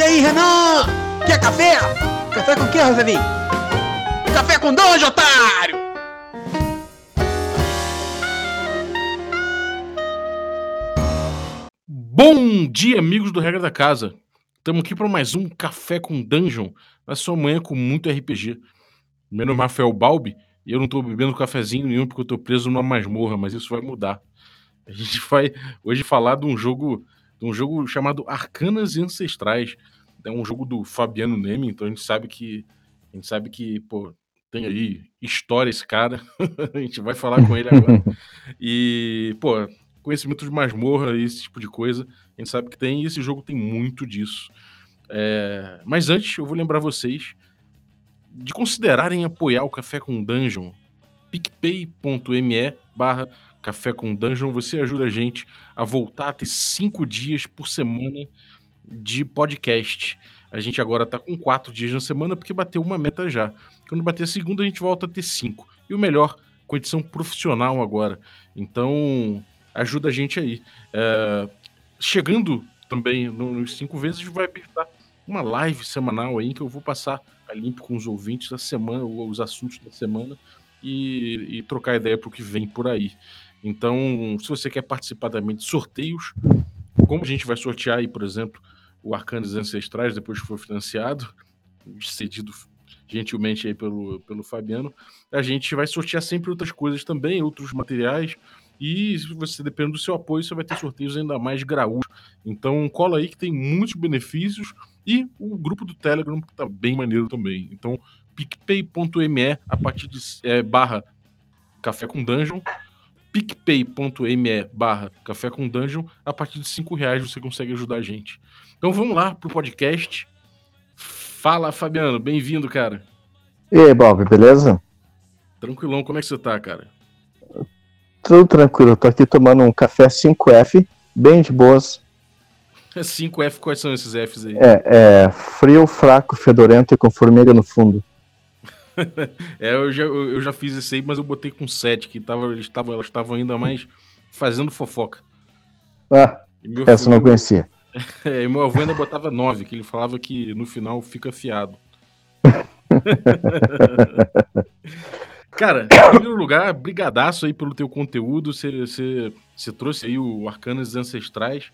E aí, Renan? Quer café? Café com o que, Rosalinho? Café com dois, otário! Bom dia, amigos do Regra da Casa. Estamos aqui para mais um Café com Dungeon, na sua manhã com muito RPG. Meu nome é Rafael Balbi e eu não estou bebendo cafezinho nenhum porque eu estou preso numa masmorra, mas isso vai mudar. A gente vai hoje falar de um jogo, de um jogo chamado Arcanas Ancestrais. É um jogo do Fabiano Neme, então a gente sabe que a gente sabe que, pô, tem aí história esse cara. a gente vai falar com ele agora. E, pô, conhecimento de masmorra e esse tipo de coisa, a gente sabe que tem, e esse jogo tem muito disso. É, mas antes, eu vou lembrar vocês de considerarem apoiar o Café com Dungeon. picpay.me barra Café com Dungeon, você ajuda a gente a voltar a ter cinco dias por semana de podcast. A gente agora tá com quatro dias na semana porque bateu uma meta já. Quando bater a segunda, a gente volta a ter cinco. E o melhor, com edição profissional agora. Então, ajuda a gente aí. É, chegando também nos cinco vezes, vai apertar uma live semanal aí que eu vou passar a limpo com os ouvintes da semana, os assuntos da semana e, e trocar ideia para o que vem por aí. Então, se você quer participar também de sorteios, como a gente vai sortear aí, por exemplo, o Arcanos Ancestrais, depois que for financiado, cedido gentilmente aí pelo, pelo Fabiano, a gente vai sortear sempre outras coisas também, outros materiais, e se você depende do seu apoio, você vai ter sorteios ainda mais graúdos. Então cola aí que tem muitos benefícios e o grupo do Telegram tá bem maneiro também. Então picpay.me a partir de é, barra café com dungeon picpay.me barra café com dungeon a partir de cinco reais você consegue ajudar a gente. Então vamos lá pro podcast. Fala, Fabiano, bem-vindo, cara. E aí, Bob, beleza? Tranquilão, como é que você tá, cara? Tudo tranquilo, tô aqui tomando um café 5F, bem de boas. 5F, quais são esses Fs aí? É, é frio, fraco, fedorento e com formiga no fundo. é, eu já, eu já fiz esse aí, mas eu botei com 7, que tava, eles estavam elas estavam ainda mais fazendo fofoca. Ah, essa eu não conhecia. É, e meu avô ainda botava 9, que ele falava que no final fica fiado. Cara, em primeiro lugar, brigadaço aí pelo teu conteúdo. Você trouxe aí o Arcanas Ancestrais.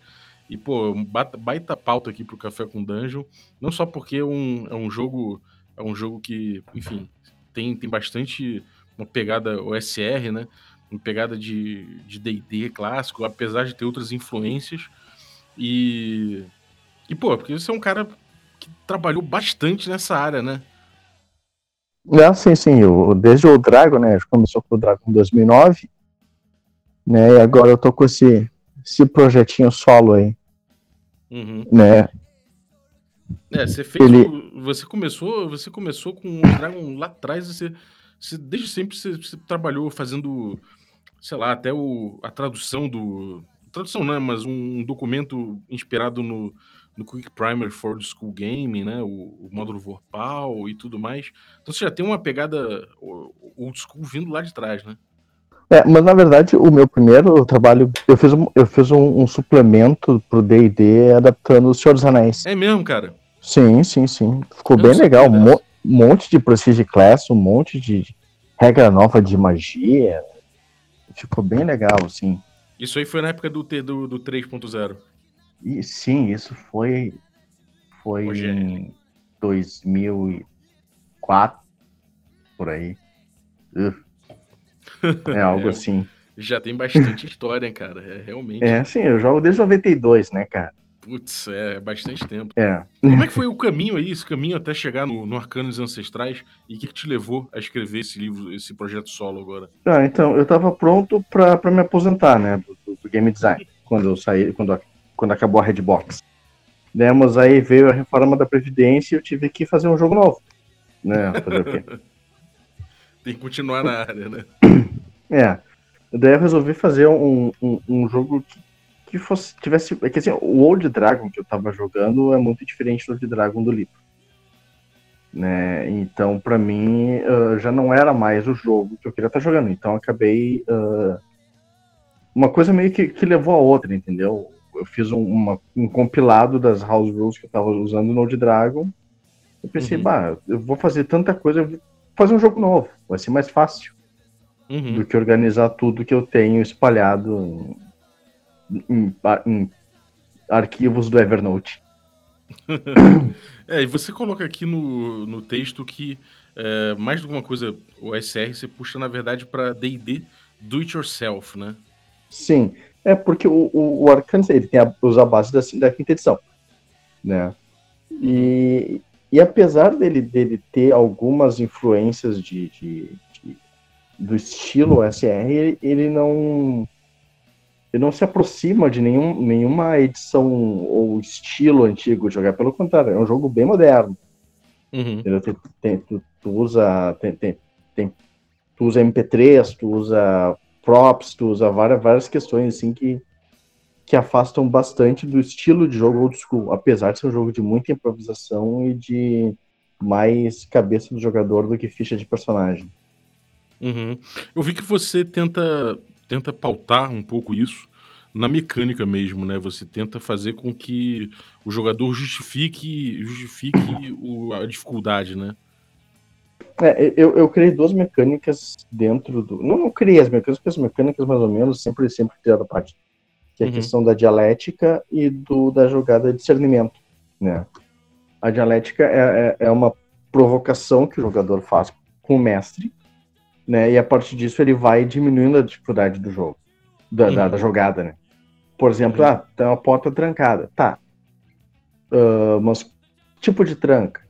E, pô, baita, baita pauta aqui pro Café com Dungeon. Não só porque é um, é um jogo. É um jogo que, enfim, tem, tem bastante uma pegada OSR, né? Uma pegada de DD clássico, apesar de ter outras influências. E. E, pô, porque você é um cara que trabalhou bastante nessa área, né? É, sim, sim. Eu, desde o Dragon, né? Começou com o Dragon em 2009. Né, e agora eu tô com esse, esse projetinho solo aí. Uhum. Né? É, você fez. Ele... Você começou. Você começou com o Dragon lá atrás. Você, você desde sempre você, você, trabalhou fazendo, sei lá, até o, a tradução do. Tradução não, é, mas um documento inspirado no, no Quick Primer for the School Game, né? O, o módulo Vorpal e tudo mais. Então você já tem uma pegada old school vindo lá de trás, né? É, mas na verdade o meu primeiro trabalho, eu fiz um, eu fiz um, um suplemento pro D&D adaptando o Senhor dos Anéis. É mesmo, cara? Sim, sim, sim. Ficou eu bem legal. Um mo monte de Prestige Class, um monte de regra nova de magia. Ficou bem legal, assim. Isso aí foi na época do, do, do 3.0. E, sim, isso foi, foi em 2004, por aí. É algo é, assim. Já tem bastante história, cara. É realmente. É, sim, eu jogo desde 92, né, cara? Putz, é, é bastante tempo. É. Como é que foi o caminho aí, esse caminho até chegar no, no Arcanos Ancestrais? E o que, que, te levou a escrever esse livro, esse projeto solo agora? Ah, então, eu tava pronto pra, pra me aposentar, né, do, do game design. Quando eu saí, quando quando acabou a Redbox. Demos aí, veio a reforma da Previdência e eu tive que fazer um jogo novo. Né? Fazer o quê? Tem que continuar na área, né? É. Daí eu resolvi fazer um, um, um jogo que, que fosse, tivesse. É que assim, o Old Dragon que eu tava jogando é muito diferente do Old Dragon do livro. Né? Então, para mim, uh, já não era mais o jogo que eu queria estar tá jogando. Então, acabei. Uh, uma coisa meio que, que levou a outra, entendeu? eu fiz um, uma, um compilado das house rules que eu tava usando no Old Dragon. Eu pensei, Uhum. bah, eu vou fazer tanta coisa, eu vou fazer um jogo novo. Vai ser mais fácil Uhum. do que organizar tudo que eu tenho espalhado em, em- em arquivos do Evernote. É, e você coloca aqui no, no texto que é, mais do que uma coisa, o SR você puxa, na verdade, para D&D do it yourself, né? Sim, é porque o, o, o ele tem a, usa a base da, da quinta edição, né? E, e apesar dele, dele ter algumas influências de, de- de- do estilo SR, ele, não ele não se aproxima de nenhum, nenhuma edição ou estilo antigo de jogar, pelo contrário, é um jogo bem moderno. Uhum. Tem- tem- tu, tu usa tem, tem- tu usa MP3, tu usa props, tu usa várias, várias questões assim que, que afastam bastante do estilo de jogo old school, apesar de ser um jogo de muita improvisação e de mais cabeça do jogador do que ficha de personagem. Uhum. Eu vi que você tenta, tenta pautar um pouco isso na mecânica mesmo, né? Você tenta fazer com que o jogador justifique, justifique o- a dificuldade, né? É, eu, eu criei duas mecânicas dentro do. Não, não criei as mecânicas, porque as mecânicas, mais ou menos, sempre, sempre criaram parte. Que é a Uhum. questão da dialética e do, da jogada de discernimento. Né? A dialética é, é, é uma provocação que o jogador faz com o mestre, né? E a partir disso ele vai diminuindo a dificuldade do jogo, da, da, Uhum. da jogada, né? Por exemplo, Uhum. ah, tem uma porta trancada. Tá. Ah, mas tipo de tranca?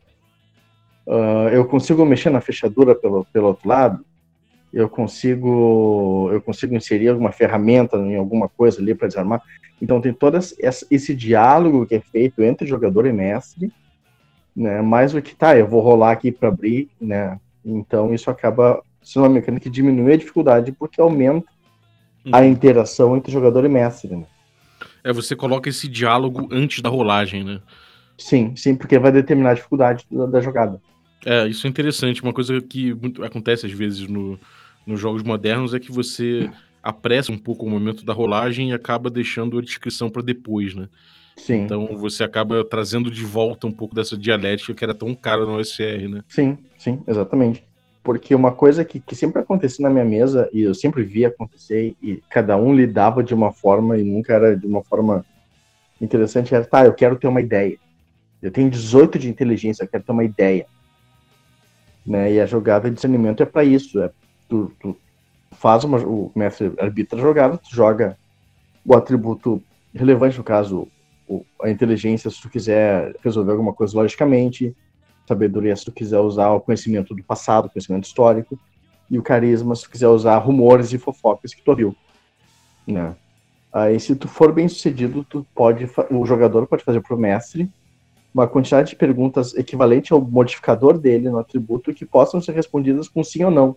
Ah, eu consigo mexer na fechadura pelo, pelo outro lado? Eu consigo eu consigo inserir alguma ferramenta em alguma coisa ali para desarmar? Então tem todo esse, esse diálogo que é feito entre jogador e mestre, né? Mais o que tá, eu vou rolar aqui para abrir, né? Então isso acaba sendo uma mecânica que diminui a dificuldade porque aumenta a Uhum. interação entre jogador e mestre, né? É, você coloca esse diálogo antes da rolagem, né? Sim, sim, porque vai determinar a dificuldade da, da jogada. É, isso é interessante. Uma coisa que muito- acontece às vezes no, nos jogos modernos é que você apressa um pouco o momento da rolagem e acaba deixando a descrição para depois, né? Sim, Então você acaba trazendo de volta um pouco dessa dialética que era tão cara no OSR, né? sim, sim, exatamente. Porque uma coisa que, que sempre acontecia na minha mesa, e eu sempre via acontecer, e cada um lidava de uma forma, e nunca era de uma forma interessante, era, tá, eu quero ter uma ideia. Eu tenho 18 de inteligência, eu quero ter uma ideia. Né? E a jogada de discernimento é para isso. É, tu, tu faz uma, o mestre arbitra a jogada, tu joga o atributo relevante, no caso, o- a inteligência, se tu quiser resolver alguma coisa logicamente, sabedoria, se tu quiser usar o conhecimento do passado, conhecimento histórico, e o carisma, se tu quiser usar rumores e fofocas que tu ouviu. Né? Aí, se tu for bem sucedido, tu pode, o jogador pode fazer pro mestre uma quantidade de perguntas equivalente ao modificador dele no atributo que possam ser respondidas com sim ou não.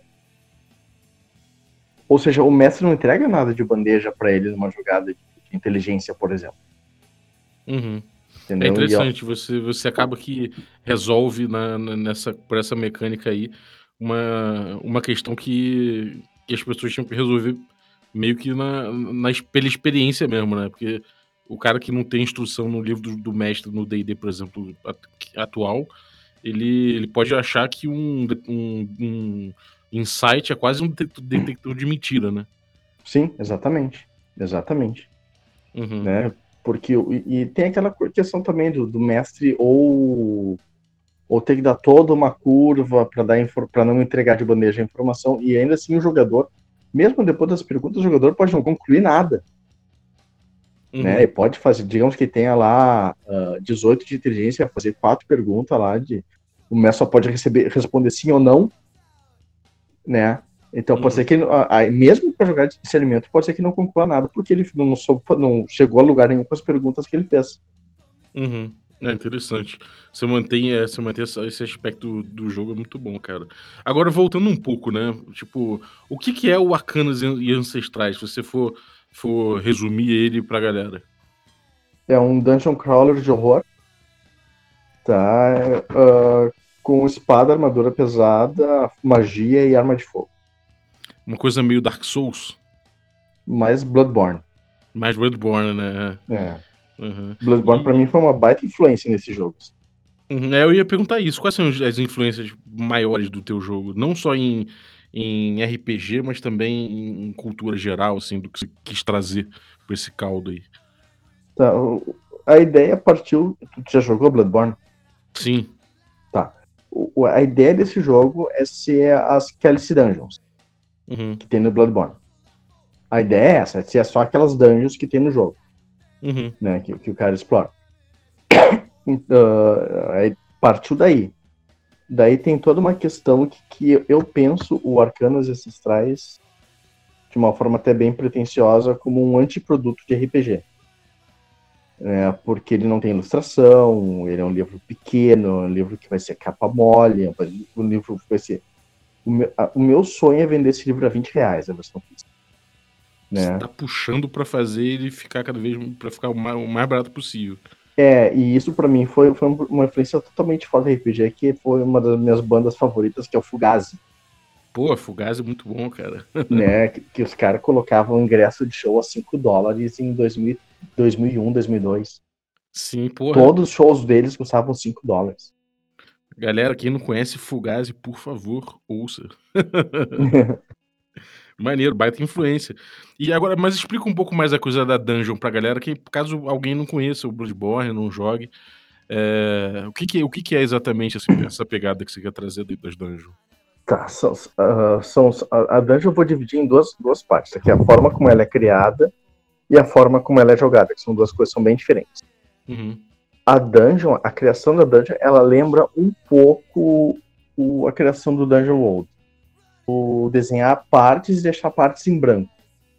Ou seja, o mestre não entrega nada de bandeja para ele numa jogada de inteligência, por exemplo. Uhum. Entendeu? É E, ó, interessante, você, você acaba que resolve na, na- nessa, por essa mecânica aí uma, uma questão que, que as pessoas tinham que resolver meio que na, na, pela experiência mesmo, né? Porque o cara que não tem instrução no livro do, do mestre no D&D, por exemplo, at- atual, ele, ele pode achar que um, um, um insight é quase um detector, detector de mentira, né? Sim, exatamente. Exatamente. Uhum. né? Porque e, e tem aquela questão também do, do mestre ou ou ter que dar toda uma curva para dar para não entregar de bandeja a informação e ainda assim o jogador, mesmo depois das perguntas, o jogador pode não concluir nada, Uhum. né? E pode fazer, digamos que tenha lá ah, 18 de inteligência, fazer quatro perguntas lá de o mestre só pode receber responder sim ou não, né? Então Uhum. pode ser que ah, ah, mesmo para jogar de discernimento pode ser que não conclua nada porque ele não, soube- não chegou a lugar nenhum com as perguntas que ele fez. Uhum. É interessante. Você mantém, é, você mantém esse aspecto do jogo, é muito bom, cara. Agora, voltando um pouco, né? Tipo, o que, que é o Arcanas e Ancestrais? Se você for, for resumir ele pra galera. É um dungeon crawler de horror. Tá? Ah, com espada, armadura pesada, magia e arma de fogo. Uma coisa meio Dark Souls, Mais Bloodborne. mais Bloodborne, né? É. Uhum. Bloodborne pra mim foi uma baita influência nesse jogo. Uhum, é, eu ia perguntar isso. Quais são as influências maiores do teu jogo? Não só em, em RPG, mas também em, cultura geral, assim, do que você quis trazer pra esse caldo aí. Tá, a ideia partiu. Tu já jogou Bloodborne? Sim. O- o- a ideia desse jogo é ser as Kelly Dungeons Uhum, que tem no Bloodborne. A ideia é essa, é só aquelas dungeons que tem no jogo, uhum, né? Que, que o cara explora. Então, aí partiu daí. Daí tem toda uma questão que, que eu penso o Arcanas Ancestrais de uma forma até bem pretensiosa como um antiproduto de RPG. É, porque ele não tem ilustração, ele é um livro pequeno, um livro que vai ser capa mole, um livro que vai ser. O meu, a- o meu sonho é vender esse livro a 20 reais, a versão física. Né? Você tá puxando pra fazer ele ficar cada vez para ficar o mais, o mais barato possível. É, e isso pra mim foi, foi uma influência totalmente fora do RPG, que foi uma das minhas bandas favoritas, que é o Fugazi, Pô, Fugaz é muito bom, cara. né? Que, que os caras colocavam ingresso de show a 5 dólares em 2000, 2001, 2002. Sim, porra. Todos os shows deles custavam 5 dólares. Galera, quem não conhece Fugazi, por favor, ouça. Maneiro, baita influência. E agora, mas explica um pouco mais a coisa da dungeon pra galera, que caso alguém não conheça o Bloodborne, não jogue, é, o, que, que, o que, que é exatamente essa, essa pegada que você quer trazer das dungeons? Tá, são, ah, são, a dungeon eu vou dividir em duas, duas partes. Aqui é a forma como ela é criada e a forma como ela é jogada, que são duas coisas que são bem diferentes. Uhum, a dungeon, a criação da dungeon, ela lembra um pouco o- a criação do Dungeon World. O desenhar partes e deixar partes em branco,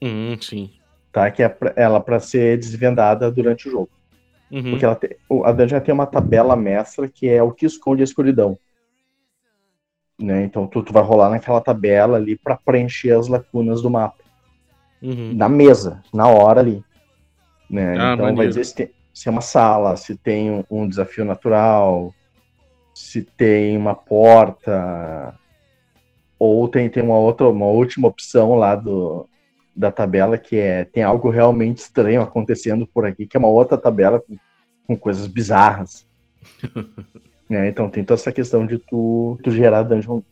uhum, sim. tá? Que é pra, ela para ser desvendada durante o jogo. Uhum, Porque ela tem, o- a dungeon tem uma tabela mestra que é o que esconde a escuridão. Né? Então tu, tu vai rolar naquela tabela ali para preencher as lacunas do mapa. uhum. na mesa, na hora ali. Né? Ah, então vai maneiro. dizer se, tem, se é uma sala, se tem um, desafio natural, se tem uma porta, ou tem, tem uma outra, uma última opção lá do, da tabela que é tem algo realmente estranho acontecendo por aqui, que é uma outra tabela com, com coisas bizarras. né? Então tem toda essa questão de tu, tu gerar dungeon,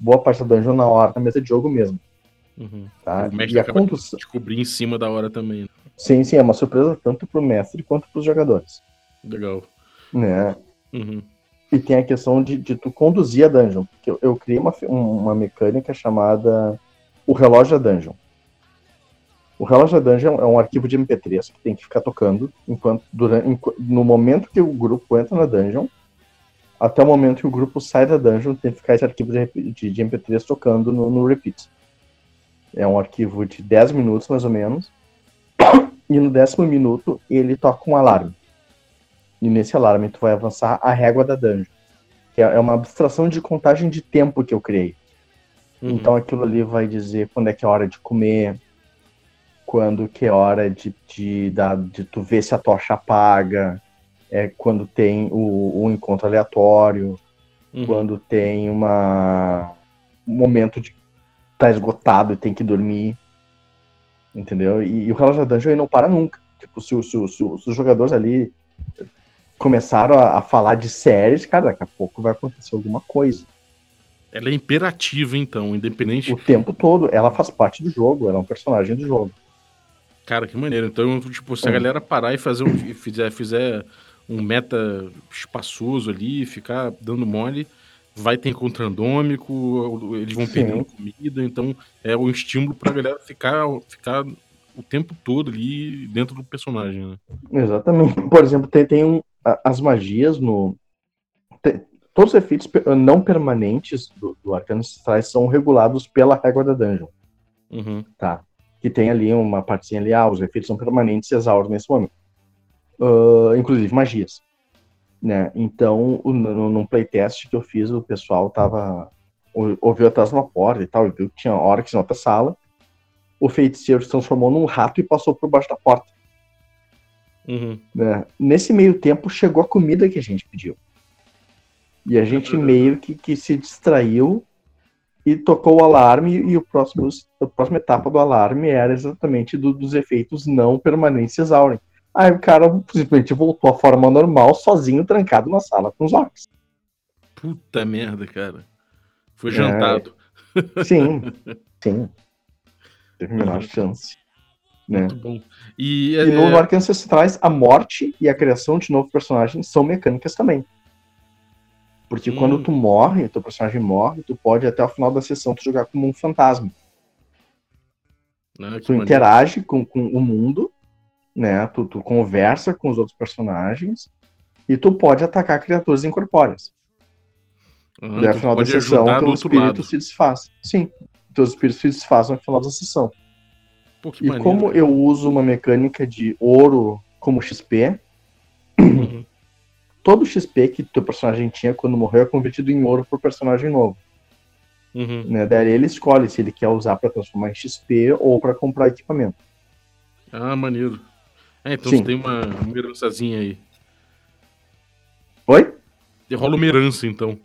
boa parte da dungeon na hora, na mesa de jogo mesmo. uhum. Tá? O mestre E a acaba condução. Descobrir em cima da hora também. né? Sim, sim, é uma surpresa tanto pro mestre quanto pros jogadores. Legal. Né? Uhum, E tem a questão de, de tu conduzir a dungeon. Porque eu, eu criei uma, um- uma mecânica chamada o relógio da dungeon. O relógio da dungeon é um arquivo de MP3 que tem que ficar tocando enquanto durante, no momento que o grupo entra na dungeon, até o momento que o grupo sai da dungeon, tem que ficar esse arquivo de, de- de MP3 tocando no, no repeat. É um arquivo de 10 minutos, mais ou menos. E no décimo minuto, ele toca um alarme. E nesse alarme, tu vai avançar a régua da dungeon. Que é é uma abstração de contagem de tempo que eu criei. uhum. Então aquilo ali vai dizer quando é que é hora de comer, quando que é hora de, de, dar- de tu ver se a tocha apaga, é quando tem o, o encontro aleatório, Uhum. quando tem uma um momento de tá esgotado e tem que dormir. Entendeu? E, e o relógio da dungeon não para nunca. Tipo, se, se, se, se os jogadores ali começaram a, a falar de séries, cara, daqui a pouco vai acontecer alguma coisa. Ela é imperativa, então, independente. O tempo todo, ela faz parte do jogo, ela é um personagem do jogo. Cara, que maneiro. Então, tipo, se a Hum. galera parar e fazer um, fizer, fizer um meta espaçoso ali, ficar dando mole, vai ter encontro randômico, eles vão Sim. perdendo comida, então é um estímulo pra galera ficar, ficar o tempo todo ali dentro do personagem, né? Exatamente. Por exemplo, tem, tem um, as magias no. tem- todos os efeitos não permanentes do, do Arcano Ancestrais são regulados pela régua da dungeon. Uhum. Tá. Que tem ali uma partezinha ali, ah, os efeitos são permanentes e exauros nesse momento. Ah, inclusive magias. Né? Então, no, num playtest que eu fiz, o pessoal tava. ou- ouviu atrás de uma porta e tal, e viu que tinha orcs na outra sala. O feiticeiro se transformou num rato e passou por baixo da porta. Uhum. né? Nesse meio tempo chegou a comida que a gente pediu. E a gente meio que, que se distraiu e tocou o alarme e o próximo, a próxima etapa do alarme era exatamente do- dos efeitos não permanentes exaurem. Aí o cara simplesmente voltou à forma normal, sozinho, trancado na sala com os orcs. Puta merda, cara. Foi É. jantado. Sim, sim. Teve a menor Uhum. chance. Né? Muito bom. E, E no é, Ancestrais, a morte e a criação de novo personagem são mecânicas também. Porque Hum. quando tu morre, teu personagem morre, tu pode até o final da sessão tu jogar como um fantasma. que Tu maneiro. interage com, com o mundo, né? Tu, tu conversa com os outros personagens e tu pode atacar criaturas incorpóreas. Aham, Daí, ao final da sessão, teu espírito lado. se desfaz. Sim, teus espíritos se desfazem no final da sessão. Pô, E maneiro, como eu uso uma mecânica de ouro como XP, Uhum. todo XP que teu personagem tinha quando morreu é convertido em ouro pro personagem novo. Uhum. Né? Daí ele escolhe se ele quer usar para transformar em XP ou para comprar equipamento. Ah, maneiro. É, então Sim. você tem uma, uma herançazinha aí. Oi? E Rola uma herança, então.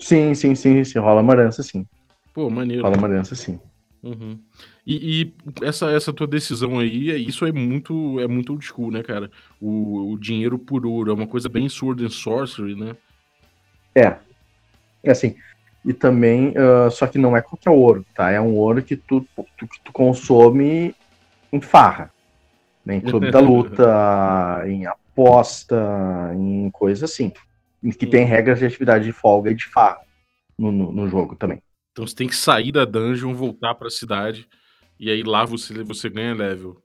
Sim, sim, sim, sim. Rola uma herança, sim. Pô, maneiro. Rola uma herança, sim. Uhum. E, e essa, essa tua decisão aí, é- isso é muito, é muito old school, né, cara? O, o dinheiro por ouro é uma coisa bem sword and sorcery, né? É. É assim. E também, ah, só que não é qualquer ouro, tá? É um ouro que tu, tu, que tu consome em farra. Né? Em clube da luta, em aposta, em coisa assim. Que tem regras de atividade de folga e de farra no, no, no jogo também. Então você tem que sair da dungeon, voltar pra cidade, e aí lá você, você ganha level.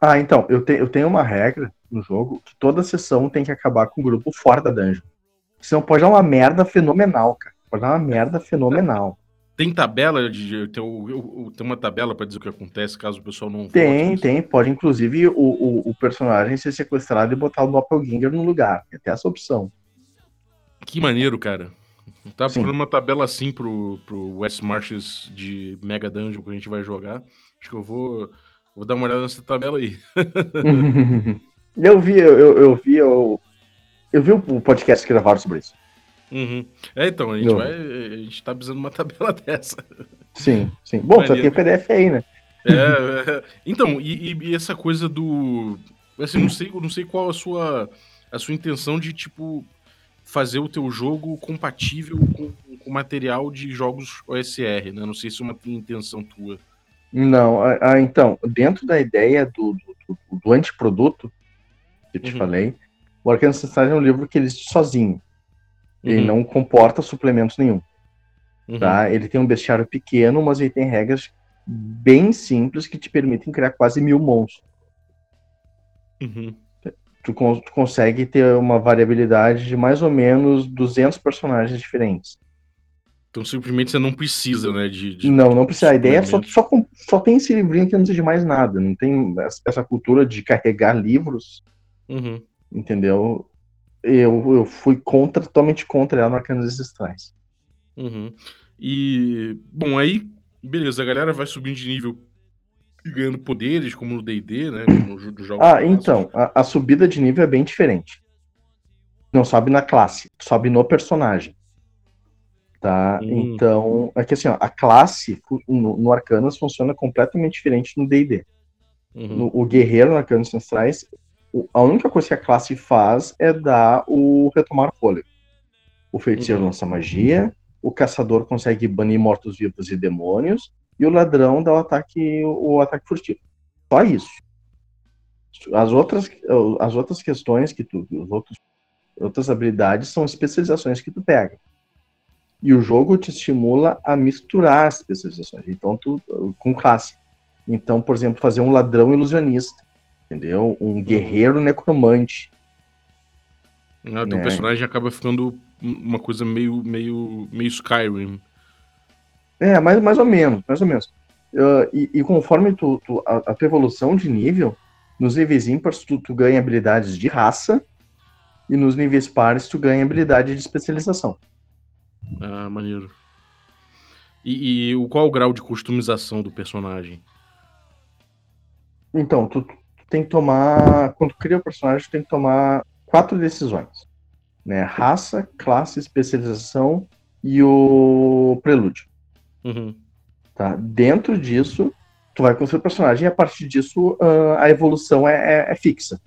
Ah, então, eu, te, eu tenho uma regra no jogo que toda sessão tem que acabar com o grupo fora da dungeon. Senão pode dar uma merda fenomenal, cara. Pode dar uma merda fenomenal. Tem tabela de. Tem, tem uma tabela pra dizer o que acontece caso o pessoal não Tem, tem. Pode, inclusive, o, o, o personagem ser sequestrado e botar o Doppelganger no lugar. Tem até essa opção. Que maneiro, cara. Eu tava Sim. procurando uma tabela assim pro, pro West Marches de Mega Dungeon que a gente vai jogar. Acho que eu vou, vou dar uma olhada nessa tabela aí. eu vi, eu, eu, eu vi, eu, eu vi o podcast que gravaram sobre isso. Uhum. É, então, a gente, Não. vai, a gente tá precisando de uma tabela dessa. Sim, sim. Bom, só tem o PDF aí, né? É, é, então, e, e- essa coisa do. Assim, não sei, não sei qual a sua, a sua intenção de, tipo, fazer o teu jogo compatível com, com material de jogos OSR, né? Não sei se é uma intenção tua. Não, ah, então, dentro da ideia do, do, do, antiproduto que eu te Uhum. falei, o Arcano Ancestrais é um livro que ele existe sozinho. Ele Uhum, não comporta suplementos nenhum, uhum. tá? Ele tem um bestiário pequeno, mas ele tem regras bem simples que te permitem criar quase mil monstros. Uhum. Tu, con- tu consegue ter uma variabilidade de mais ou menos 200 personagens diferentes. Então simplesmente você não precisa, né? De, de- Não, não precisa. A ideia é só, só, só tem esse livrinho que não precisa de mais nada. Não tem essa- essa cultura de carregar livros, Uhum. entendeu? Eu, eu fui contra, totalmente contra ela no Arcanos Ancestrais. Uhum. E, bom, aí, beleza, a galera vai subindo de nível e ganhando poderes, como no DD, né? Como no jo- dos jogos Ah, então, a, a subida de nível é bem diferente. Não sobe na classe, sobe no personagem. Tá? Hum. Então, é que assim, ó, a classe no, no Arcanas funciona completamente diferente no D&D. Uhum. No- o guerreiro no Arcanos Ancestrais, a única coisa que a classe faz é dar o retomar fôlego. O feiticeiro Uhum. lança magia, o caçador consegue banir mortos-vivos e demônios, e o ladrão dá o ataque, o ataque furtivo. Só isso. As outras, as outras questões que tu, os outros, outras habilidades são especializações que tu pega. E o jogo te estimula a misturar as especializações. Então, tu, com classe. Então, por exemplo, fazer um ladrão ilusionista, entendeu? Um guerreiro necromante. Ah, teu né? personagem acaba ficando uma coisa meio, meio, meio Skyrim. É, mais, mais ou menos, mais ou menos. Ah, e, e conforme tu, tu- a, a tua evolução de nível, nos níveis ímpares tu, tu ganha habilidades de raça, e nos níveis pares tu ganha habilidade de especialização. Ah, maneiro. E, e o qual o grau de customização do personagem? Então, tu tem que tomar. Quando cria o personagem, tem que tomar quatro decisões. Né? Raça, classe, especialização e o prelúdio. Uhum. Tá? Dentro disso, tu vai construir o personagem e a partir disso ah, a evolução é, é- é fixa.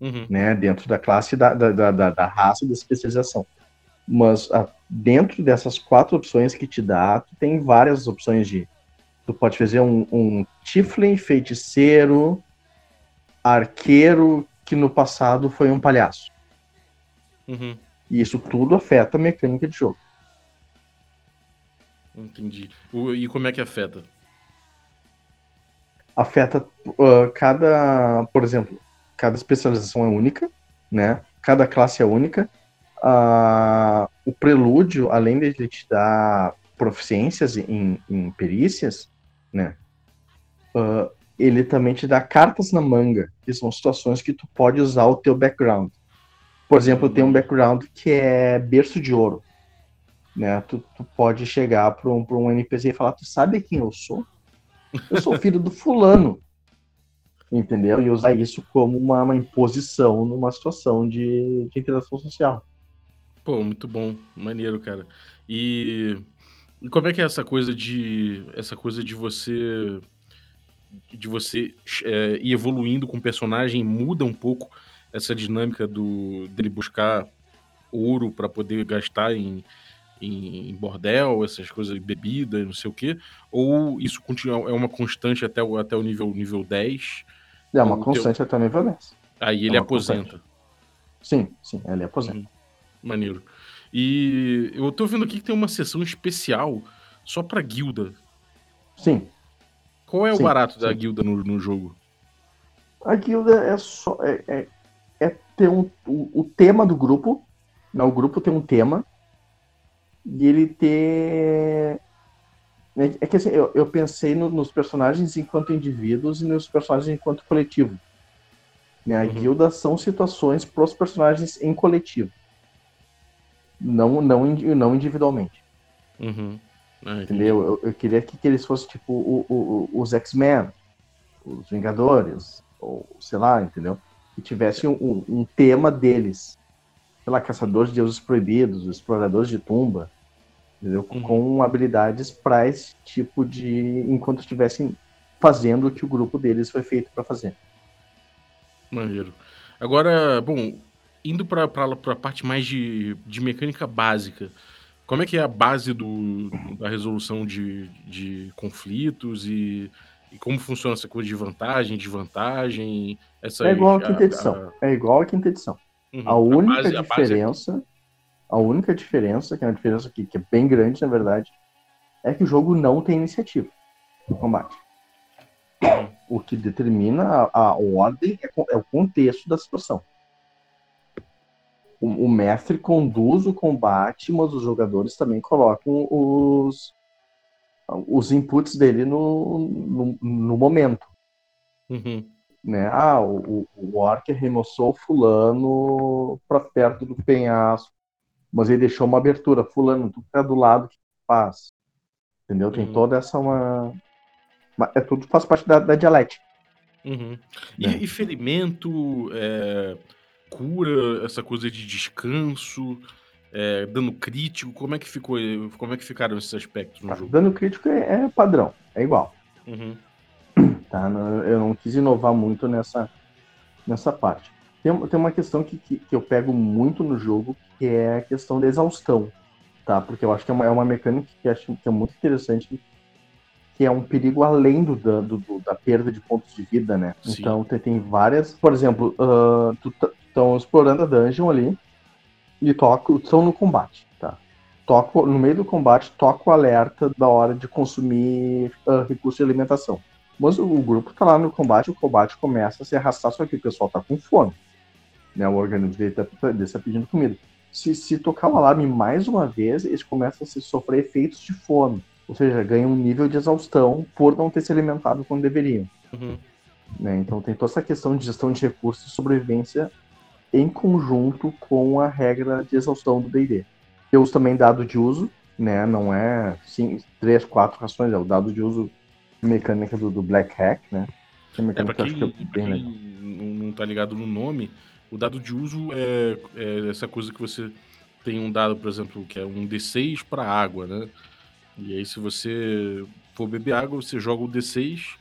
Uhum. né? Dentro da classe da, da, da, da- raça e da especialização. Mas ah, dentro dessas quatro opções que te dá, tu tem várias opções de. Tu pode fazer um, um Tiflin, feiticeiro, arqueiro, que no passado foi um palhaço. Uhum. E isso tudo afeta a mecânica de jogo. Entendi. E como é que afeta? afeta uh, cada, por exemplo, cada especialização é única, né? Cada classe é única. Ah, o prelúdio, além de ele te dar proficiências em, em perícias, né? Ah, ele também te dá cartas na manga, que são situações que tu pode usar o teu background. Por exemplo, tenho um background que é berço de ouro. Né? Tu, tu pode chegar para um, um NPC e falar, tu sabe quem eu sou? Eu sou filho do fulano. Entendeu? E usar isso como uma, uma imposição numa situação de, de interação social. Pô, muito bom, maneiro, cara. E, e como é que é essa coisa de essa coisa de você de você é, ir evoluindo com o personagem muda um pouco essa dinâmica do dele buscar ouro para poder gastar em, em, em bordel, essas coisas, bebida, não sei o quê, ou isso continua é uma constante até o, até o nível nível 10, É uma O teu- constante até o nível 10. aí ele É aposenta. Sim, sim, ele aposenta. Uhum. Maneiro. E eu tô vendo aqui que tem uma sessão especial só pra guilda. Sim. Qual é o Sim, barato da sim. guilda no, no jogo? A guilda é só. É, é, é ter um, o, o tema do grupo. Né? O grupo tem um tema. E ele ter. É, é que assim, eu, eu pensei no- nos personagens enquanto indivíduos e nos personagens enquanto coletivo. Né? A Uhum. guilda são situações para os personagens em coletivo. Não, não, não individualmente. Uhum. Ah. Entendeu? Eu, eu queria que, que eles fossem tipo o- o- o- os X-Men, os Vingadores, ou sei lá, entendeu? Que tivessem um, um tema deles. Sei lá, caçadores de deuses proibidos, exploradores de tumba, entendeu? Uhum. Com habilidades para esse tipo de. enquanto estivessem fazendo o que o grupo deles foi feito para fazer. Maneiro. Agora, bom, indo pra, pra parte mais de, de mecânica básica, como é que é a base do, da resolução de, de conflitos e, e como funciona essa coisa de vantagem, desvantagem? Essa, É igual a quinta edição. É igual a quinta edição. uhum, A única a base é- diferença, a única diferença, que é uma diferença que, que é bem grande, na verdade, é que o jogo não tem iniciativa no combate. O que determina a, a ordem é, é o contexto da situação. O, o mestre conduz o combate, mas os jogadores também colocam os, os inputs dele no, no, no momento Uhum, né? Ah, o, o- o orc arremessou fulano para perto do penhasco, mas ele deixou uma abertura. Fulano, tu tá do lado, que faz? Entendeu? Tem Uhum. toda essa uma... uma- É tudo faz parte da, da dialética. uhum. E, É. e ferimento, é, cura, essa coisa de descanso, é, dano crítico, como é que ficou, como é que ficaram esses aspectos no Tá? jogo? Dano crítico é, é padrão, é igual. Uhum, Tá? Eu não quis inovar muito nessa, nessa parte. Tem, tem uma questão que, que, que eu pego muito no jogo, que é a questão da exaustão. Tá? Porque eu acho que é uma, é uma mecânica que, acho que é muito interessante, que é um perigo além do, da- do- do- da perda de pontos de vida, né? Sim. Então tem, tem várias. Por exemplo, ah, tu estão explorando a dungeon ali e toco, estão no combate, tá? Toco, no meio do combate, toco o alerta da hora de consumir ah, recurso de alimentação. Mas o, o grupo tá lá no combate, o combate começa a se arrastar, só que o pessoal tá com fome. Né? O organismo dele tá, dele tá pedindo comida. Se, se tocar o alarme mais uma vez, eles começam a se sofrer efeitos de fome. Ou seja, ganham um nível de exaustão por não ter se alimentado quando deveriam. uhum. né? Então tem toda essa questão de gestão de recursos e sobrevivência em conjunto com a regra de exaustão do D&D. Eu uso também dado de uso, né? Não é cinco, três, quatro rações, é o dado de uso mecânica do, do Black Hack, né? Que é É, mecânica pra que eu quem, que é pra quem não tá ligado no nome, o dado de uso é, é essa coisa que você tem um dado, por exemplo, que é um D6 para água, né? E aí, se você for beber água, você joga o D6,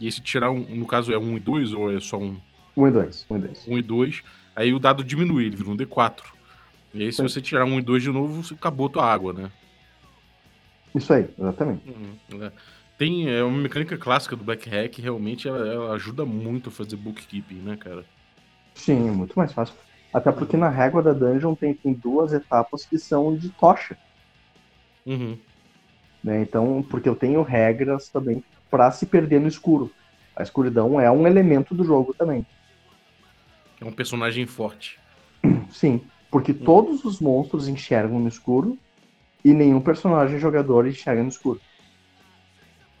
e aí se tirar um, no caso é um e dois ou é só um? 1 e 2. 1 e 2. 1 e 2. Aí o dado diminui, ele vira um D4. E aí, se Sim. você tirar 1 e 2 de novo, você acabou tua água, né? Isso aí, exatamente. Uhum, é. Tem é uma mecânica clássica do Black Hack, realmente ela, ela ajuda muito a fazer bookkeeping, né, cara? Sim, é muito mais fácil. Até porque na régua da dungeon tem, tem duas etapas que são de tocha. Uhum. Né? Então, porque eu tenho regras também para se perder no escuro. A escuridão é um elemento do jogo também. É um personagem forte. Sim, porque todos os monstros enxergam no escuro e nenhum personagem jogador enxerga no escuro.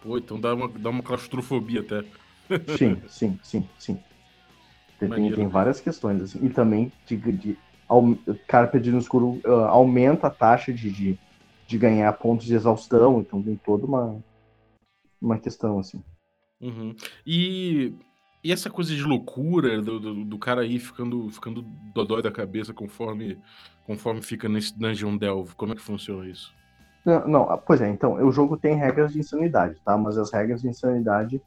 Pô, então dá uma, dá uma claustrofobia até. Sim, sim, sim, sim. Tem, tem, Maneiro. tem várias questões, assim. E também, de, de, aum- cara perdido no escuro ah, aumenta a taxa de, de, de ganhar pontos de exaustão, então tem toda uma, uma questão, assim. Uhum. E, e essa coisa de loucura do, do, do cara aí ficando, ficando dodói da cabeça conforme, conforme fica nesse Dungeon Delve, como é que funciona isso? Não, não, ah, pois é, então, o jogo tem regras de insanidade, tá? Mas as regras de insanidade,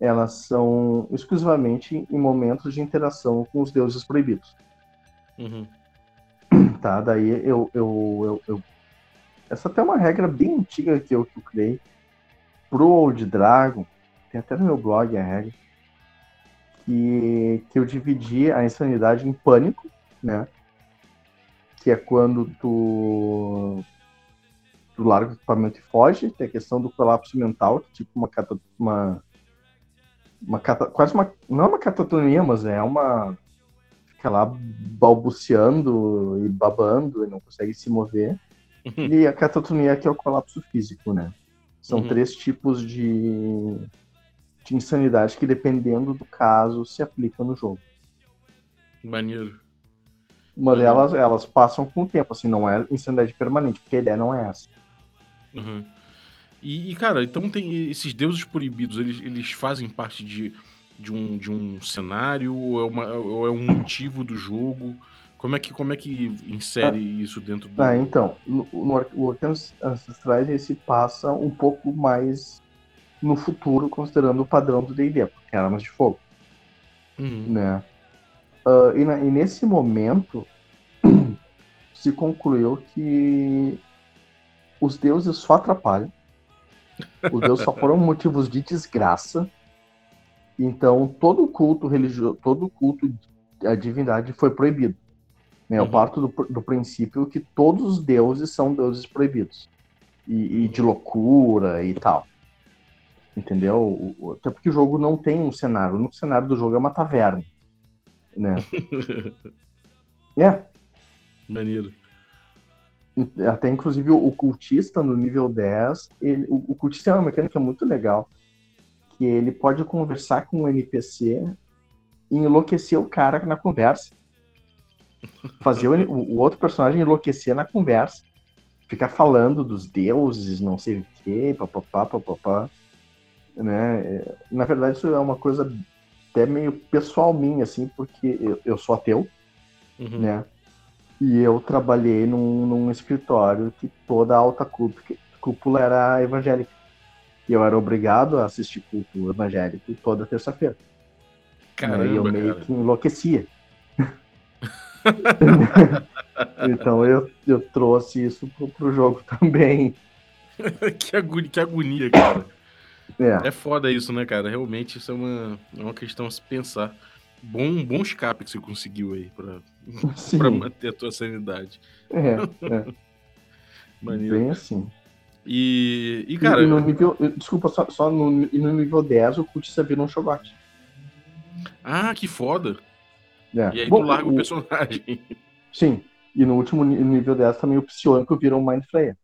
elas são exclusivamente em momentos de interação com os deuses proibidos, Uhum. tá? Daí eu, eu, eu, eu- Essa até é uma regra bem antiga que eu, que eu criei pro Old Dragon, tem até no meu blog a regra, que, que eu dividi a insanidade em pânico, né? Que é quando tu tu larga o equipamento e foge, tem a questão do colapso mental, que é tipo uma, cata, uma, uma cata, quase uma, não é uma catatonia, mas é uma, fica lá balbuciando e babando e não consegue se mover, e a catatonia que é o colapso físico, né? São Uhum. três tipos de, de insanidade que, dependendo do caso, se aplicam no jogo. Maneiro. Uma Uhum. delas, elas passam com o tempo, assim, não é insanidade permanente, porque a ideia não é essa. Uhum. E, e, cara, então tem esses deuses proibidos, eles, eles fazem parte de, de, um, de um cenário ou é, uma, ou é um motivo do jogo? Como é que, como é que insere isso dentro do. Ah, então, no, no, Arcanos Ancestrais ele se passa um pouco mais no futuro, considerando o padrão do D&D, porque é armas de fogo, Uhum. né? Ah, e, na- e nesse momento se concluiu que os deuses só atrapalham, os deuses só foram motivos de desgraça, então todo culto religioso, todo culto à divindade foi proibido. Né? Eu Uhum. parto do, do princípio que todos os deuses são deuses proibidos. E, e de loucura e tal. Entendeu? O- o- Até porque o jogo não tem um cenário. O único cenário do jogo é uma taverna. Né? É. Maneiro. Até inclusive o cultista no nível 10, ele, o, o cultista é uma mecânica muito legal. Que ele pode conversar com o NPC e enlouquecer o cara na conversa. Fazer o, o outro personagem enlouquecer na conversa. Ficar falando dos deuses, não sei o quê, papapá, papapá. Né? É, Na verdade, isso é uma coisa até meio pessoal minha, assim, porque eu, eu sou ateu Uhum. né? E eu trabalhei num, num escritório que toda a alta cúpula, cúpula era evangélica. E eu era obrigado a assistir culto evangélico toda terça-feira. Caramba, né? E eu meio cara. que enlouquecia. então eu, eu trouxe isso pro, pro jogo também. que, agonia, que agonia, cara. É, É foda isso, né, cara? Realmente isso é uma, é uma questão a se pensar. Bom, bom escape que você conseguiu aí pra, pra manter a tua sanidade. É, é, Maneiro. bem assim. E, e E- cara, e no nível, desculpa, só, só no, e no nível 10 o cultista vira um chogote. ah, que foda. É. E aí Bom, tu larga o o- personagem. Sim. E no último ni- nível 10 também o Psionico vira um Mind Flayer.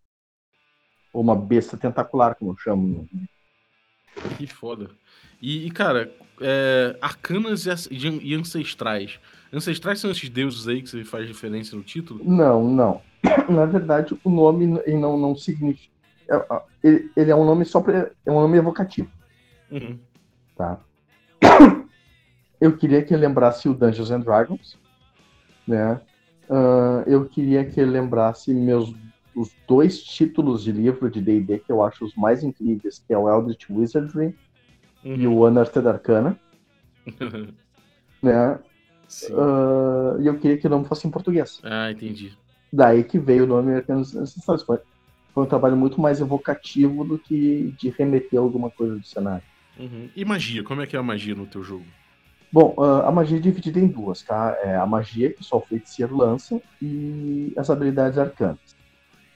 Ou uma besta tentacular, como eu chamo. Que foda. E, e, cara, é, arcanas e e an- ancestrais. Ancestrais são esses deuses aí que você faz referência no título? Não, não. Na verdade, o nome não, não significa. é- Ele, ele é um nome só pra, é um nome evocativo, Uhum. tá? Eu queria que ele lembrasse o Dungeons and Dragons, né? Ah, eu queria que ele lembrasse meus os dois títulos de livro de D&D que eu acho os mais incríveis, que é o Eldritch Wizardry e Uhum. o Unearthed Arcana. né? Ah, e eu queria que o nome fosse em português. Ah, entendi. Daí que veio o nome Arcanos Ancestrais. Foi, foi um trabalho muito mais evocativo do que de remeter alguma coisa do cenário. Uhum. E magia? Como é que é a magia no teu jogo? Bom, ah, a magia é dividida em duas, tá? É a magia que só o feiticeiro lança e as habilidades arcanas.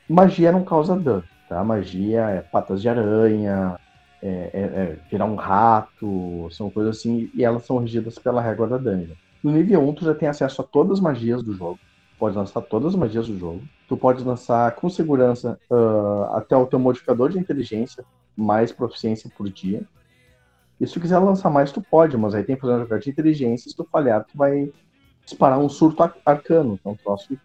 Magia não causa dano, tá? Magia é patas de aranha, é, é- é virar um rato, são coisas assim, e elas são regidas pela régua da dungeon. No nível 1, tu já tem acesso a todas as magias do jogo. Pode lançar todas as magias do jogo. Tu pode lançar com segurança ah, até o teu modificador de inteligência, mais proficiência por dia. E se tu quiser lançar mais, tu pode, mas aí tem que fazer um jogar de inteligência. Se tu falhar, tu vai disparar um surto ar- arcano. Então, um troço que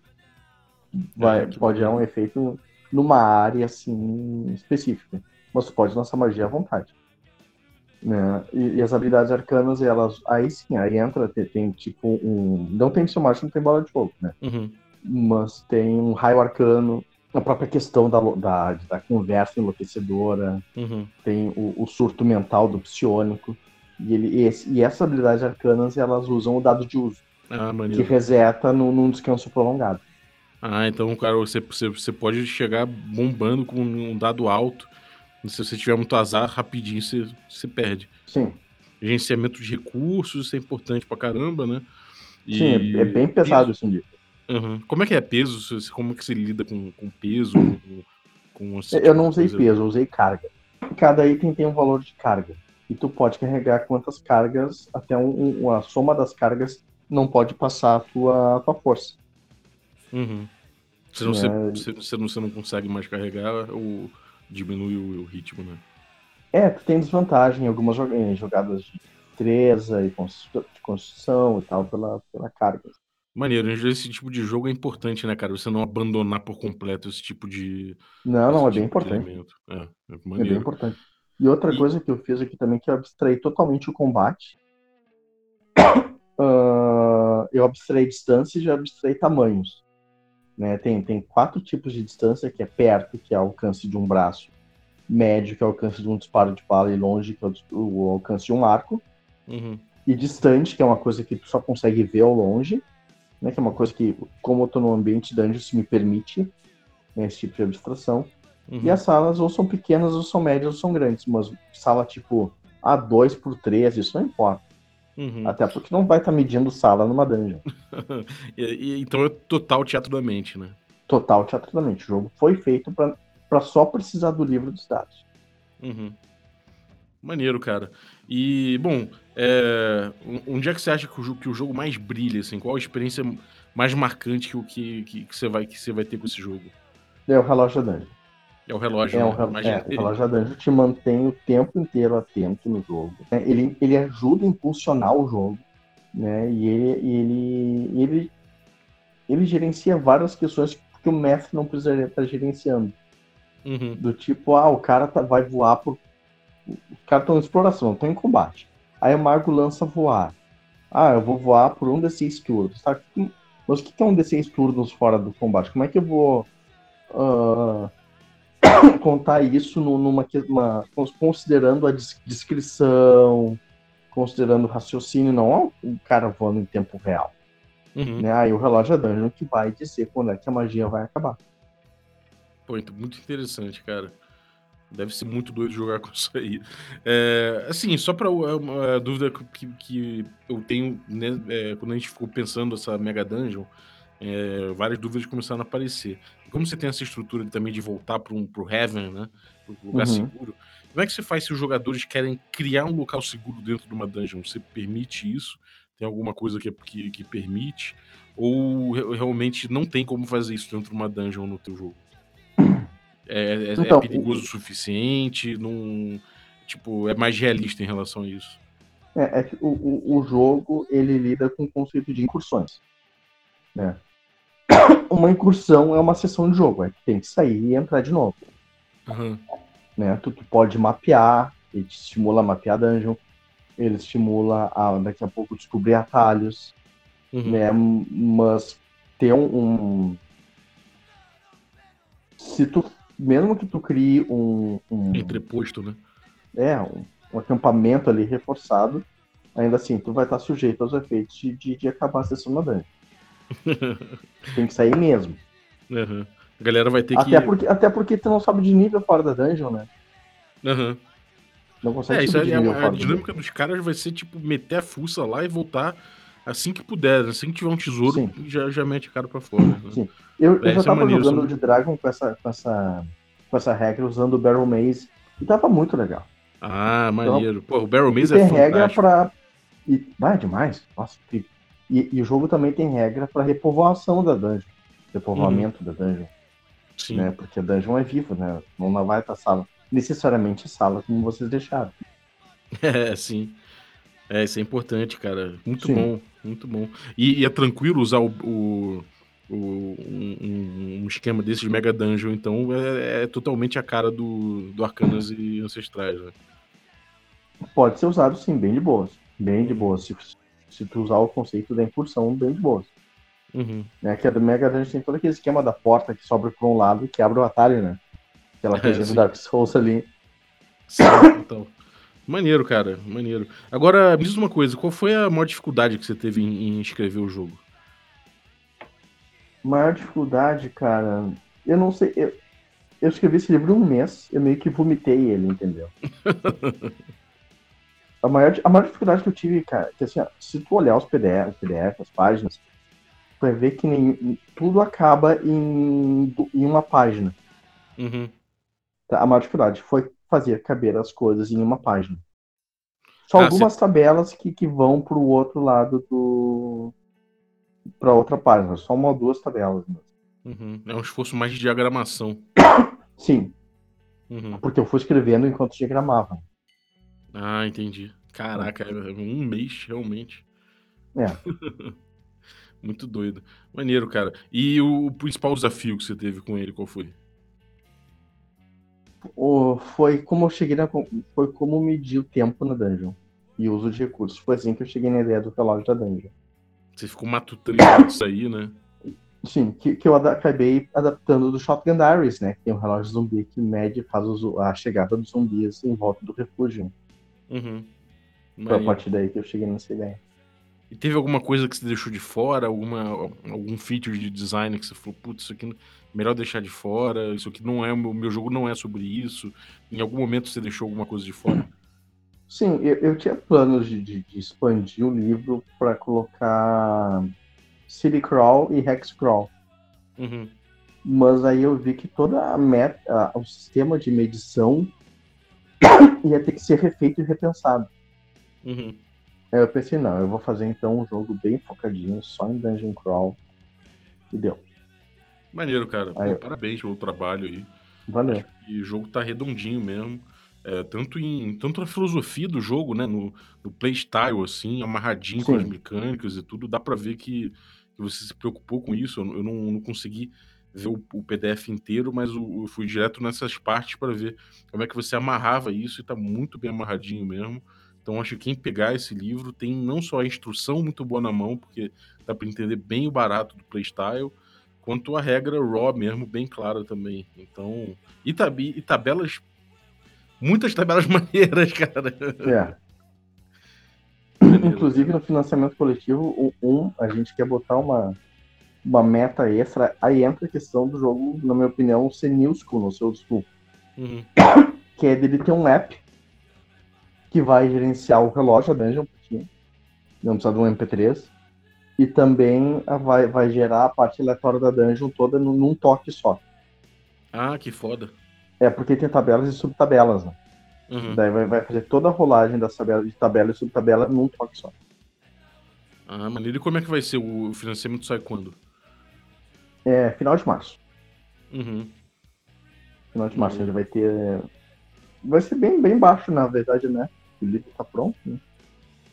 vai, que pode dar um efeito numa área assim específica. Mas tu pode lançar magia à vontade. Né? E, e as habilidades arcanas, elas. Aí sim, aí entra, tem, tem tipo um. Não tem seu não tem bola de fogo, né? Uhum. Mas tem um raio arcano, a própria questão da, da, da conversa enlouquecedora Uhum. tem o, o surto mental do psionico. E, ele, esse, e essas habilidades arcanas elas usam o dado de uso, Ah, que reseta num, num descanso prolongado. Ah, então, cara, você, você, você pode chegar bombando com um dado alto. Se você tiver muito azar, rapidinho você, você perde. Sim, Gerenciamento de recursos, isso é importante pra caramba, né? E- sim, é, é bem pesado isso livro. Uhum. Como é que é peso? Como que você lida com, com peso? Com, com Eu tipo não de usei peso, eu usei carga. Cada item tem um valor de carga. E tu pode carregar quantas cargas, até um, um- a soma das cargas não pode passar a tua, a tua força. Uhum. Senão É. você, você, você não, consegue mais carregar ou diminui o, o ritmo, né? É, tu tem desvantagem em algumas jogadas de destreza e de construção e tal, pela, pela carga. Maneiro, esse tipo de jogo é importante, né, cara? Você não abandonar por completo esse tipo de. Não, não, é bem tipo de importante. É, é É bem importante. E outra E- coisa que eu fiz aqui também, que eu abstraí totalmente o combate. Ah, eu abstraí distância e já abstraí tamanhos. Né? Tem, tem quatro tipos de distância, que é perto, que é o alcance de um braço, médio, que é o alcance de um disparo de bala, e longe, que é o, alcance de um arco, Uhum. e distante, que é uma coisa que tu só consegue ver ao longe, né? que é uma coisa que, como eu tô no ambiente dungeon, isso me permite né, esse tipo de abstração. Uhum. E as salas ou são pequenas, ou são médias, ou são grandes. Mas sala tipo A2 por 3, isso não importa. Uhum. Até porque não vai estar medindo sala numa dungeon. E- e- então é total teatro da mente, né? Total teatro da mente. O jogo foi feito para só precisar do livro dos dados. Uhum. Maneiro, cara. E, bom, é, onde é que você acha que o, jogo, que o jogo mais brilha, assim? Qual a experiência mais marcante que, o que, que, que você vai, que você vai ter com esse jogo? É o relógio da dungeon. É o relógio, É, né? o, rel- Imagina- é, o relógio dungeon te mantém o tempo inteiro atento no jogo. né? Ele, ele ajuda a impulsionar o jogo. Né? E ele, ele, ele, ele gerencia várias questões que o mestre não precisaria estar gerenciando. Uhum. Do tipo, ah, o cara tá- vai voar por. Os caras estão em exploração, estão em combate. Aí o mago lança voar. Ah, eu vou voar por um D6 turnos. Tá? Mas o que é um D6 turnos fora do combate? Como é que eu vou ah, contar isso nu- numa, que- uma- considerando a des- descrição, considerando o raciocínio, não é um cara voando em tempo real. Uhum. Né? Aí o relógio da dungeon que vai dizer quando é que a magia vai acabar. Pô, então, muito interessante, cara. Deve ser muito doido jogar com isso aí. É, assim, só pra é uma dúvida que, que eu tenho, né, é, quando a gente ficou pensando essa Mega Dungeon, é, várias dúvidas começaram a aparecer. Como você tem essa estrutura também de voltar para um, pro Heaven, né? Pro lugar Uhum. seguro, como é que você faz se os jogadores querem criar um local seguro dentro de uma dungeon? Você permite isso? Tem alguma coisa que, que, que permite? Ou re- realmente não tem como fazer isso dentro de uma dungeon no teu jogo? É, é- é Então, perigoso o suficiente? Não, tipo, é mais realista em relação a isso? É, é que o, o, o jogo ele lida com o conceito de incursões. Né? Uma incursão é uma sessão de jogo, é que tem que sair e entrar de novo. Aham. Né? Tu, tu pode mapear, ele te estimula a mapear dungeon, ele estimula a daqui a pouco descobrir atalhos, Uhum. né? Mas ter um, um- se tu mesmo que tu crie um, um Entreposto, né? é, um, um acampamento ali reforçado, ainda assim, tu vai estar sujeito aos efeitos de, de, de acabar a sessão na dungeon. Tem que sair mesmo. Uhum. A galera vai ter Até que. porque, até porque tu não sobe de nível fora da dungeon, né? Uhum. Não consegue É, isso de a, nível a dinâmica dos caras vai ser tipo meter a fuça lá e voltar assim que puder. Assim que tiver um tesouro, Sim. já, já mete a cara pra fora. né? Sim. Eu, eu É, já é tava maneiro, jogando isso de Dragon com essa, com, essa, com essa regra usando o Barrel Maze e tava muito legal. Ah, maneiro. Pô, o Barrel Maze é tem regra fantástico. pra. E, vai demais. Nossa, incrível. E, e o jogo também tem regra pra repovoação da dungeon. Repovoamento da dungeon. Sim. Né? Porque a dungeon é viva, né? Não vai estar sala. Necessariamente sala como vocês deixaram. É, sim. É, isso é importante, cara. Muito Sim. bom, muito bom. E, e é tranquilo usar o, o- o- um, um- um esquema desse de Mega Dungeon, então é, é totalmente a cara do, do Arcanas e Ancestrais, né? Pode ser usado sim, bem de boas. Bem de boas. Se, se tu usar o conceito da incursão, bem de boas. Uhum. Né? Que a do Mega Dungeon tem todo aquele esquema da porta que sobra por um lado e que abre o atalho, né? Aquela coisa É, do Dark Souls ali. Sim, então. Maneiro, cara, maneiro. Agora, me diz uma coisa, qual foi a maior dificuldade que você teve em, em escrever o jogo? Maior dificuldade, cara. Eu não sei. Eu, eu escrevi esse livro um mês, eu meio que vomitei ele, entendeu? a, maior, a maior dificuldade que eu tive, cara, que assim, ó, se tu olhar os PDF, PDF, as páginas, tu vai ver que nem, tudo acaba em, em uma página. Uhum. tá? A maior dificuldade foi fazer caber as coisas em uma página. Só Ah, algumas tabelas que, que vão pro outro lado do. pra outra página. Só uma ou duas tabelas. Uhum. É um esforço mais de diagramação. Sim, Uhum. porque eu fui escrevendo enquanto diagramava. Ah, entendi. Caraca, é um mês, realmente. É. Muito doido. Maneiro, cara. E o principal desafio que você teve com ele, qual foi? O, foi como eu cheguei na. Foi como medir o tempo na dungeon. E o uso de recursos. Foi assim que eu cheguei na ideia do relógio da dungeon. Você ficou matutando isso aí, né? Sim, que, que eu ada- acabei adaptando do Shotgun Diaries, né? Que tem um relógio zumbi que mede e faz a chegada dos zumbis em volta do refúgio. Uhum. Foi a partir daí que eu cheguei nessa ideia. E teve alguma coisa que você deixou de fora? Alguma, algum feature de design que você falou, putz, isso aqui é melhor deixar de fora, isso aqui não é, o meu, meu jogo não é sobre isso. Em algum momento você deixou alguma coisa de fora? Sim, eu, eu tinha planos de, de- de expandir o livro para colocar City Crawl e Hex Crawl. Uhum. Mas aí eu vi que toda a meta, o sistema de medição ia ter que ser refeito e repensado. Uhum. Aí eu pensei, não, eu vou fazer então um jogo bem focadinho, só em Dungeon Crawl. E deu. Maneiro, cara. Pô, Aí eu- Parabéns pelo trabalho aí. Valeu. E o jogo tá redondinho mesmo. É, tanto em tanto na filosofia do jogo, né? No, no playstyle, assim, amarradinho com Sim. as mecânicas e tudo, dá pra ver que, que você se preocupou com isso. Eu, eu não, não consegui ver o, o PDF inteiro, mas eu fui direto nessas partes pra ver como é que você amarrava isso e tá muito bem amarradinho mesmo. Então acho que quem pegar esse livro tem não só a instrução muito boa na mão, porque dá pra entender bem o barato do playstyle, quanto a regra raw mesmo, bem clara também. Então, e, tabi- e tabelas, muitas tabelas maneiras, cara. É. Inclusive no financiamento coletivo, o um, a gente quer botar uma, uma meta extra. Aí entra a questão do jogo, na minha opinião, ser new school, no seu school. Uhum. Que é dele ter um app que vai gerenciar o relógio, a dungeon, porque não precisa de um MP3. E também ah, vai, vai gerar a parte aleatória da dungeon toda num, num toque só. Ah, que foda. É porque tem tabelas e subtabelas, né? Uhum. Daí vai, vai fazer toda a rolagem das tabelas, de tabela e subtabela num toque só. Ah, maneiro. E como é que vai ser? O financiamento sai quando? É final de março. Uhum. Final de março Uhum. ele vai ter. Vai ser bem, bem baixo, na verdade, né? O livro tá pronto. Né?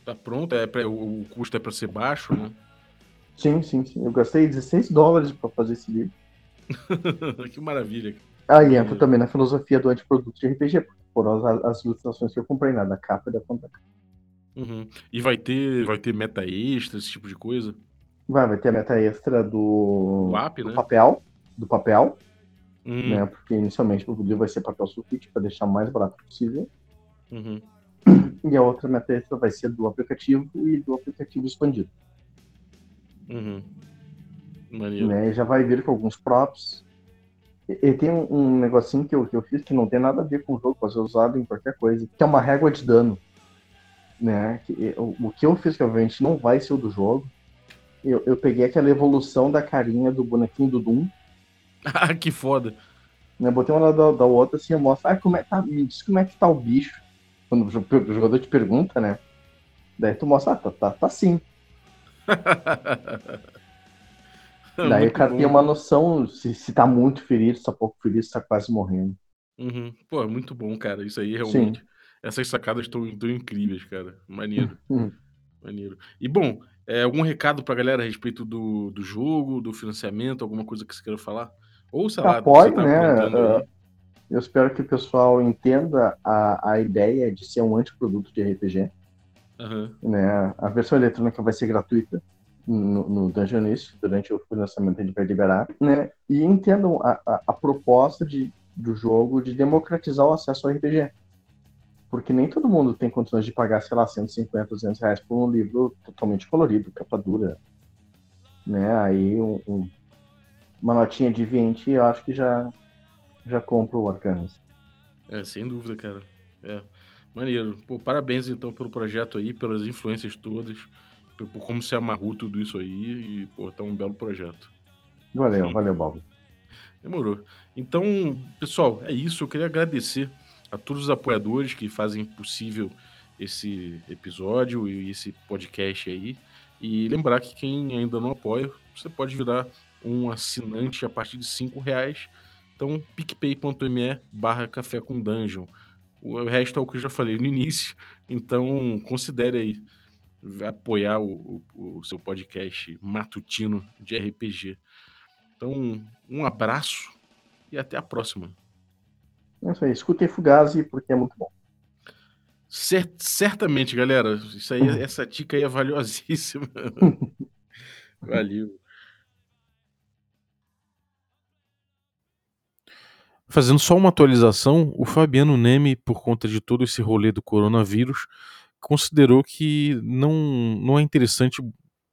Tá pronto? É pra- o, custo é pra ser baixo, né? Sim, sim, sim. Eu gastei 16 dólares pra fazer esse livro. que maravilha. Aí entra também na filosofia do antiproduto de RPG, porque foram as, as ilustrações que eu comprei, né? Da capa e da conta. Uhum. E vai ter, vai ter meta extra, esse tipo de coisa? Vai, vai ter a meta extra do, app, do né? papel. Do papel, Uhum. né? Porque inicialmente o livro vai ser papel sulfite para deixar o mais barato possível. Uhum. E a outra meta extra vai ser do aplicativo e do aplicativo expandido. Uhum. Né? Já vai vir com alguns props. E, e tem um, um, negocinho que eu, que eu fiz que não tem nada a ver com o jogo, pode ser usado em qualquer coisa, que é uma régua de dano. Né? Que, o, o que eu fiz, que obviamente não vai ser o do jogo, eu, eu peguei aquela evolução da carinha do bonequinho do Doom. Ah, que foda. Né? Botei uma da, da outra assim, eu mostro, ah, como é, tá, me diz como é que tá o bicho. Quando o jogador te pergunta, né? Daí tu mostra, ah, tá, tá, tá sim. Daí o cara bom. tem uma noção se, se tá muito ferido, se tá pouco ferido, se tá quase morrendo. Uhum. Pô, é muito bom, cara. Isso aí realmente. Sim. Essas sacadas estão incríveis, cara. Maneiro. Uhum. Maneiro. E bom, é, algum recado pra galera a respeito do, do jogo, do financiamento, alguma coisa que você queira falar? Ou sei lá, Apoio, tá né? Eu espero que o pessoal entenda a, a ideia de ser um antiproduto de RPG. Uhum. Né? A versão eletrônica vai ser gratuita no, no Dungeonist, durante o lançamento ele vai liberar, né? E entendam a, a, a, proposta de, do jogo de democratizar o acesso ao RPG. Porque nem todo mundo tem condições de pagar, sei lá, 150, 200 reais por um livro totalmente colorido, capa dura. Né? Aí um, um, uma notinha de 20 eu acho que já, já compra o Arcanas. É, sem dúvida, cara. É. Maneiro. Pô, parabéns então pelo projeto aí, pelas influências todas, por como se amarrou tudo isso aí e, pô, tá um belo projeto. Valeu, Sim. valeu, Bob. Demorou. Então, pessoal, é isso. Eu queria agradecer a todos os apoiadores que fazem possível esse episódio e esse podcast aí. E lembrar que quem ainda não apoia, você pode virar um assinante a partir de cinco reais então, picpay.me barra café com dungeon. O resto é o que eu já falei no início. Então, considere aí apoiar o, o, o seu podcast matutino de RPG. Então, um abraço e até a próxima. É isso aí. Escutem Fugazi porque é muito bom. certamente, galera. Isso aí, essa dica aí é valiosíssima. Valeu. Fazendo só uma atualização, o Fabiano Neme, por conta de todo esse rolê do coronavírus, considerou que não, não é interessante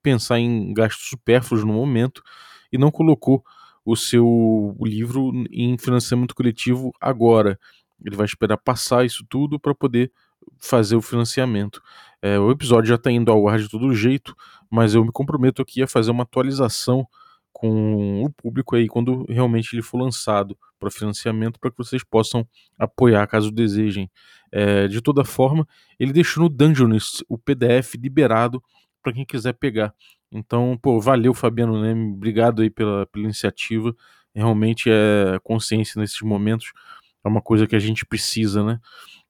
pensar em gastos supérfluos no momento e não colocou o seu livro em financiamento coletivo agora. Ele vai esperar passar isso tudo para poder fazer o financiamento. É, o episódio já está indo ao ar de todo jeito, mas eu me comprometo aqui a fazer uma atualização com o público aí quando realmente ele for lançado para financiamento para que vocês possam apoiar caso desejem. É, de toda forma, ele deixou no Dungeonist o PDF liberado para quem quiser pegar. Então, pô, valeu Fabiano Neme, obrigado aí pela, pela iniciativa. Realmente é consciência nesses momentos é uma coisa que a gente precisa, né?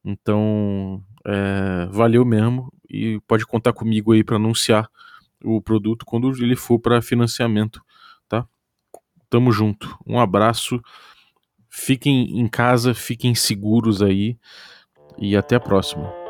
Então, é, valeu mesmo e pode contar comigo aí para anunciar o produto quando ele for para financiamento Tamo junto. Um abraço. Fiquem em casa, fiquem seguros aí e até a próxima.